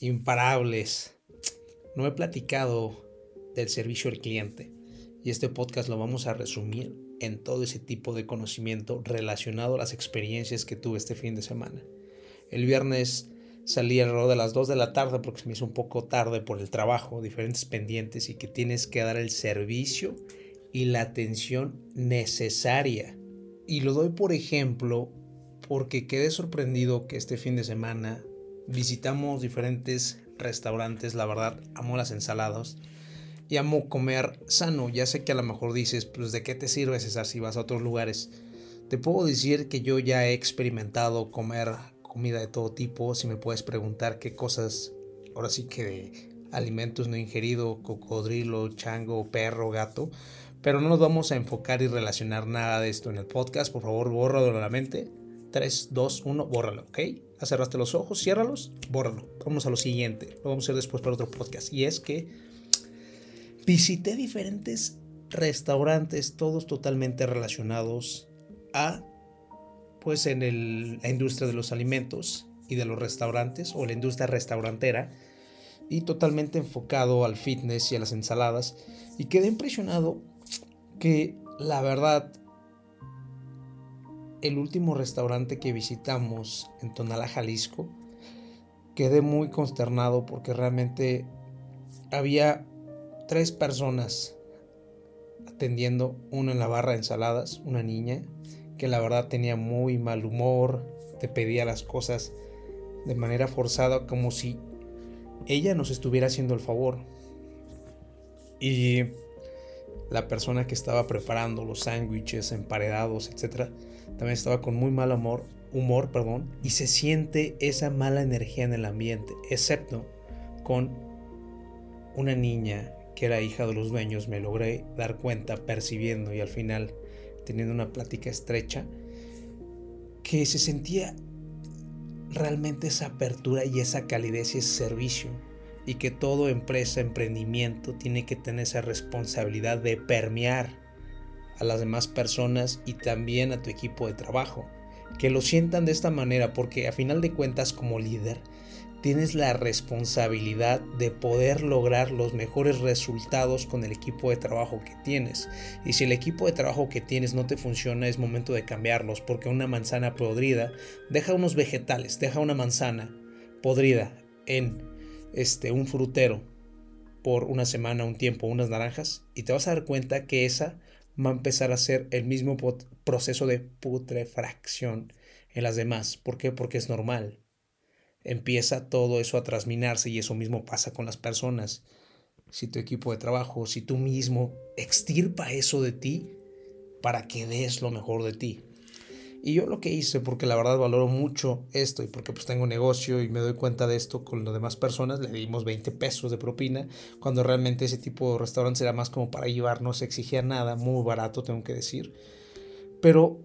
imparables. No he platicado del servicio al cliente y este podcast lo vamos a resumir en todo ese tipo de conocimiento relacionado a las experiencias que tuve este fin de semana. El viernes salí alrededor de las 2 de la tarde porque se me hizo un poco tarde por el trabajo, diferentes pendientes y que tienes que dar el servicio y la atención necesaria. Y lo doy por ejemplo porque quedé sorprendido que este fin de semana visitamos diferentes restaurantes, la verdad, amo las ensaladas y amo comer sano. Ya sé que a lo mejor dices, pues de qué te sirve César si vas a otros lugares. Te puedo decir que yo ya he experimentado comer comida de todo tipo. Si me puedes preguntar qué cosas, ahora sí que de alimentos no ingerido, cocodrilo, chango, perro, gato. Pero no nos vamos a enfocar y relacionar nada de esto en el podcast. Por favor, bórralo de la mente. 3, 2, 1, bórralo, ¿ok? Cerraste los ojos, ciérralos, bórralo. Vamos a lo siguiente. Lo vamos a hacer después para otro podcast. Y es que visité diferentes restaurantes, todos totalmente relacionados a, pues, en el, la industria de los alimentos y de los restaurantes o la industria restaurantera y totalmente enfocado al fitness y a las ensaladas. Y quedé impresionado que la verdad el último restaurante que visitamos en Tonalá, Jalisco, quedé muy consternado porque realmente había tres personas atendiendo, una en la barra de ensaladas, una niña, que la verdad tenía muy mal humor, te pedía las cosas de manera forzada, como si ella nos estuviera haciendo el favor. Y la persona que estaba preparando los sándwiches emparedados, etcétera, también estaba con muy mal humor, humor, perdón, y se siente esa mala energía en el ambiente, excepto con una niña que era hija de los dueños, me logré dar cuenta percibiendo y al final teniendo una plática estrecha, que se sentía realmente esa apertura y esa calidez y ese servicio y que todo empresa, emprendimiento tiene que tener esa responsabilidad de permear a las demás personas y también a tu equipo de trabajo. Que lo sientan de esta manera porque a final de cuentas como líder tienes la responsabilidad de poder lograr los mejores resultados con el equipo de trabajo que tienes. Y si el equipo de trabajo que tienes no te funciona, es momento de cambiarlos, porque una manzana podrida deja unos vegetales, deja una manzana podrida en este un frutero por una semana, un tiempo, unas naranjas, y te vas a dar cuenta que esa va a empezar a hacer el mismo proceso de putrefacción en las demás. ¿Por qué? Porque es normal. Empieza todo eso a trasminarse y eso mismo pasa con las personas. Si tu equipo de trabajo, si tú mismo extirpa eso de ti para que des lo mejor de ti. Y yo lo que hice, porque la verdad valoro mucho esto y porque pues tengo negocio y me doy cuenta de esto con las demás personas, le dimos 20 pesos de propina, cuando realmente ese tipo de restaurantes era más como para llevar, no se exigía nada, muy barato tengo que decir. Pero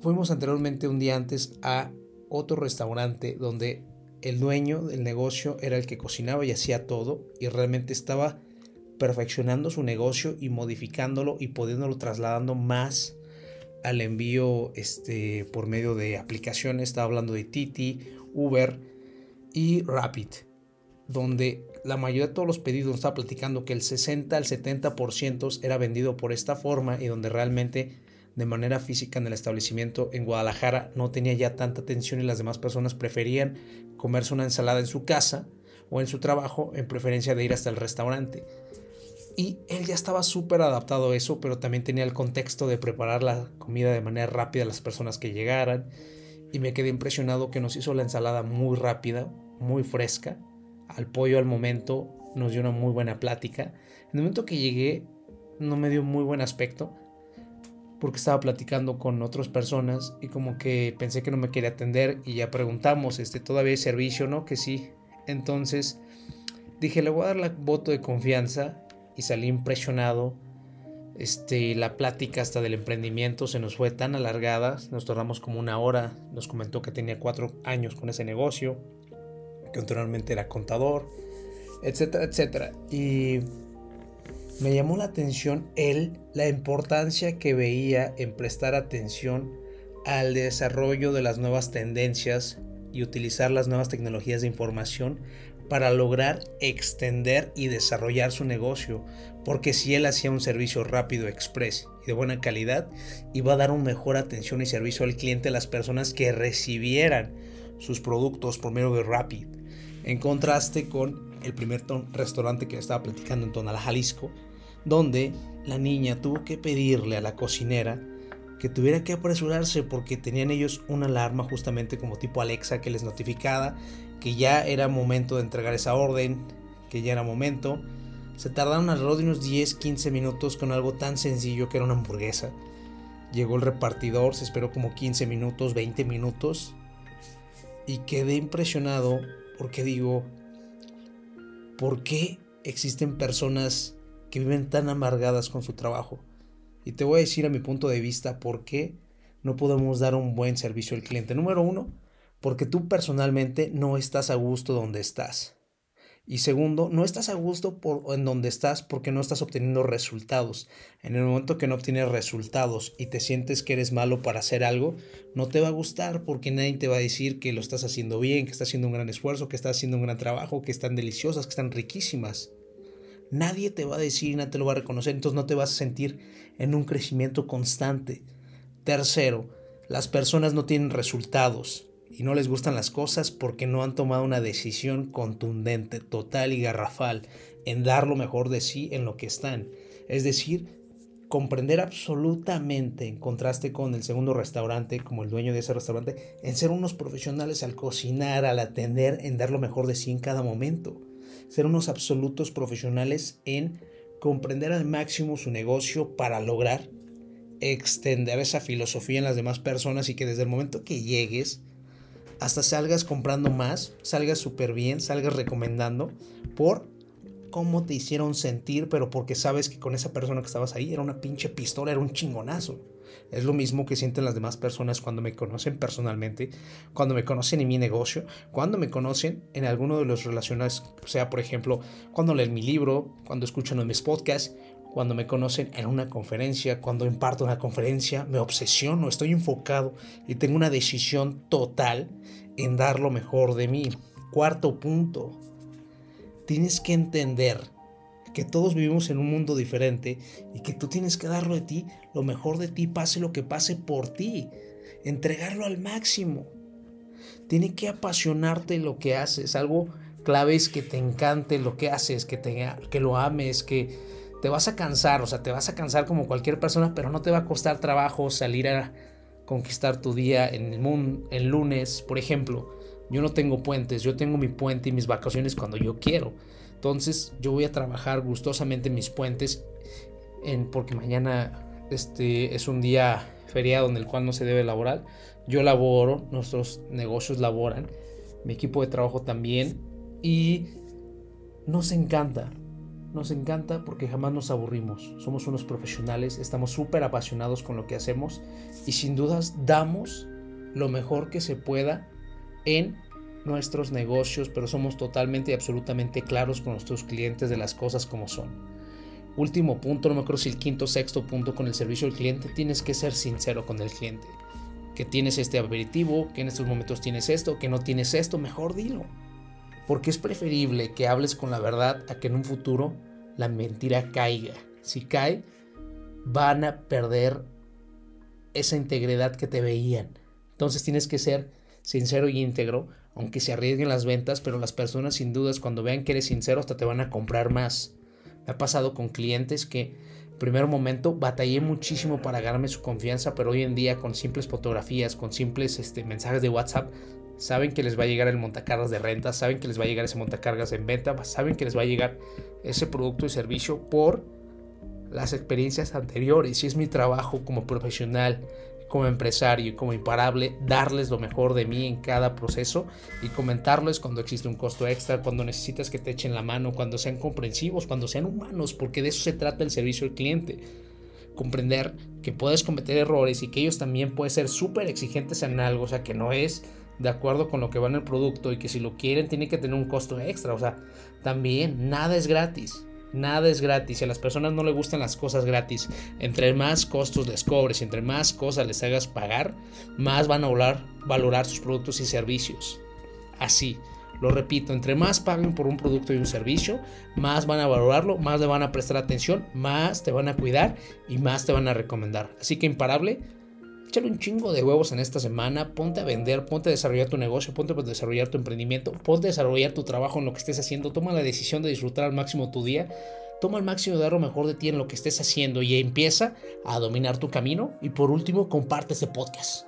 fuimos anteriormente un día antes a otro restaurante donde el dueño del negocio era el que cocinaba y hacía todo y realmente estaba perfeccionando su negocio y modificándolo y pudiéndolo trasladando más al envío este, por medio de aplicaciones. Estaba hablando de Titi, Uber y Rapid, donde la mayoría de todos los pedidos estaba platicando que el 60 al 70% era vendido por esta forma y donde realmente de manera física en el establecimiento en Guadalajara no tenía ya tanta atención y las demás personas preferían comerse una ensalada en su casa o en su trabajo en preferencia de ir hasta el restaurante. Y él ya estaba súper adaptado a eso, pero también tenía el contexto de preparar la comida de manera rápida a las personas que llegaran. Y me quedé impresionado que nos hizo la ensalada muy rápida, muy fresca. Al pollo al momento nos dio una muy buena plática. En el momento que llegué no me dio muy buen aspecto porque estaba platicando con otras personas y como que pensé que no me quería atender y ya preguntamos, este, ¿todavía hay servicio? ¿No? Que sí. Entonces dije, le voy a dar la voto de confianza y salí impresionado. Este, la plática hasta del emprendimiento se nos fue tan alargada, nos tardamos como una hora, nos comentó que tenía cuatro años con ese negocio, que anteriormente era contador, etcétera, etcétera. Y me llamó la atención él, la importancia que veía en prestar atención al desarrollo de las nuevas tendencias y utilizar las nuevas tecnologías de información para lograr extender y desarrollar su negocio, porque si él hacía un servicio rápido, express y de buena calidad, iba a dar una mejor atención y servicio al cliente a las personas que recibieran sus productos por medio de Rapid. En contraste con el primer restaurante que estaba platicando en Tonalá, Jalisco, donde la niña tuvo que pedirle a la cocinera que tuviera que apresurarse porque tenían ellos una alarma justamente como tipo Alexa que les notificaba que ya era momento de entregar esa orden, que ya era momento. Se tardaron alrededor de unos 10-15 minutos con algo tan sencillo que era una hamburguesa. Llegó el repartidor, se esperó como 15 minutos, 20 minutos. Y quedé impresionado porque digo, ¿por qué existen personas que viven tan amargadas con su trabajo? Y te voy a decir a mi punto de vista por qué no podemos dar un buen servicio al cliente. Número uno, porque tú personalmente no estás a gusto donde estás. Y segundo, no estás a gusto en donde estás porque no estás obteniendo resultados. En el momento que no obtienes resultados y te sientes que eres malo para hacer algo, no te va a gustar porque nadie te va a decir que lo estás haciendo bien, que estás haciendo un gran esfuerzo, que estás haciendo un gran trabajo, que están deliciosas, que están riquísimas. Nadie te va a decir, nadie te lo va a reconocer, entonces no te vas a sentir en un crecimiento constante. Tercero, las personas no tienen resultados y no les gustan las cosas porque no han tomado una decisión contundente, total y garrafal en dar lo mejor de sí en lo que están. Es decir, comprender absolutamente, en contraste con el segundo restaurante, como el dueño de ese restaurante, en ser unos profesionales al cocinar, al atender, en dar lo mejor de sí en cada momento. Ser unos absolutos profesionales en comprender al máximo su negocio para lograr extender esa filosofía en las demás personas y que desde el momento que llegues hasta salgas comprando más, salgas súper bien, salgas recomendando por cómo te hicieron sentir, pero porque sabes que con esa persona que estabas ahí era una pinche pistola, era un chingonazo. Es lo mismo que sienten las demás personas cuando me conocen personalmente, cuando me conocen en mi negocio, cuando me conocen en alguno de los relaciones, sea por ejemplo, cuando leen mi libro, cuando escuchan mis podcasts, cuando me conocen en una conferencia, cuando imparto una conferencia, me obsesiono, estoy enfocado y tengo una decisión total en dar lo mejor de mí. Cuarto punto, tienes que entender que todos vivimos en un mundo diferente y que tú tienes que darlo de ti, lo mejor de ti, pase lo que pase por ti, entregarlo al máximo. Tiene que apasionarte lo que haces, algo clave es que te encante lo que haces, que, te, que lo ames, que te vas a cansar, o sea, te vas a cansar como cualquier persona, pero no te va a costar trabajo salir a conquistar tu día en el, lunes, por ejemplo. Yo no tengo puentes, yo tengo mi puente y mis vacaciones cuando yo quiero. Entonces yo voy a trabajar gustosamente mis puentes en, porque mañana este, es un día feriado en el cual no se debe laborar. Yo laboro, nuestros negocios laboran, mi equipo de trabajo también y nos encanta. Nos encanta porque jamás nos aburrimos. Somos unos profesionales, estamos súper apasionados con lo que hacemos y sin dudas damos lo mejor que se pueda en nuestros negocios, pero somos totalmente y absolutamente claros con nuestros clientes de las cosas como son. Último punto, no me acuerdo si el quinto o sexto punto con el servicio al cliente, tienes que ser sincero con el cliente. Que tienes este aperitivo, que en estos momentos tienes esto, que no tienes esto, mejor dilo. Porque es preferible que hables con la verdad a que en un futuro la mentira caiga. Si cae, van a perder esa integridad que te veían. Entonces tienes que ser sincero y íntegro aunque se arriesguen las ventas, pero las personas sin dudas cuando vean que eres sincero hasta te van a comprar más. Me ha pasado con clientes que en primer momento batallé muchísimo para ganarme su confianza, pero hoy en día con simples fotografías, con simples este, mensajes de WhatsApp, saben que les va a llegar el montacargas de renta, saben que les va a llegar ese montacargas en venta, saben que les va a llegar ese producto y servicio por las experiencias anteriores. Y es mi trabajo como profesional como empresario como imparable, darles lo mejor de mí en cada proceso y comentarles cuando existe un costo extra, cuando necesitas que te echen la mano, cuando sean comprensivos, cuando sean humanos, porque de eso se trata el servicio al cliente. Comprender que puedes cometer errores y que ellos también pueden ser súper exigentes en algo, o sea, que no es de acuerdo con lo que va en el producto y que si lo quieren tiene que tener un costo extra, o sea, también nada es gratis. Nada es gratis y a las personas no les gustan las cosas gratis. Entre más costos les cobres entre más cosas les hagas pagar, más van a valorar, valorar sus productos y servicios. Así. Lo repito, entre más paguen por un producto y un servicio, más van a valorarlo, más le van a prestar atención, más te van a cuidar y más te van a recomendar. Así que imparable, échale un chingo de huevos en esta semana, ponte a vender, ponte a desarrollar tu negocio, ponte a desarrollar tu emprendimiento, ponte a desarrollar tu trabajo en lo que estés haciendo, toma la decisión de disfrutar al máximo tu día, toma al máximo de dar lo mejor de ti en lo que estés haciendo y empieza a dominar tu camino y por último comparte este podcast.